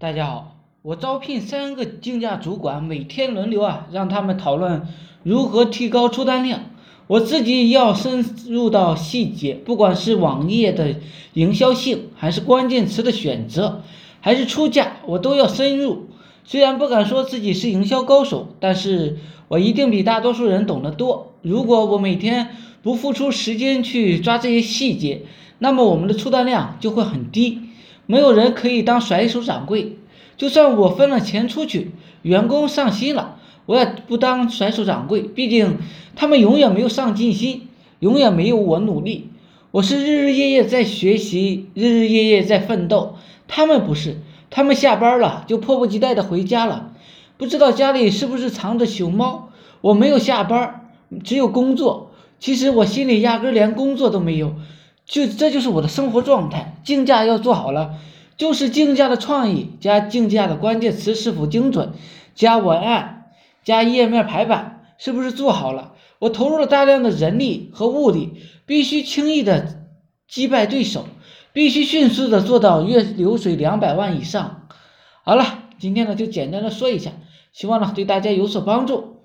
大家好，我招聘三个竞价主管，每天轮流啊，让他们讨论如何提高出单量。我自己要深入到细节，不管是网页的营销性，还是关键词的选择，还是出价，我都要深入。虽然不敢说自己是营销高手，但是我一定比大多数人懂得多。如果我每天不付出时间去抓这些细节，那么我们的出单量就会很低。没有人可以当甩手掌柜，就算我分了钱出去，员工上心了。我也不当甩手掌柜，毕竟他们永远没有上进心，永远没有我努力。我是日日夜夜在学习，日日夜夜在奋斗。他们不是，他们下班了就迫不及待的回家了，不知道家里是不是藏着熊猫。我没有下班，只有工作。其实我心里压根连工作都没有，就这就是我的生活状态。竞价要做好了，就是竞价的创意加竞价的关键词是否精准，加文案。加页面排版是不是做好了？我投入了大量的人力和物力，必须轻易的击败对手，必须迅速的做到月流水两百万以上。好了，今天呢就简单的说一下，希望呢对大家有所帮助。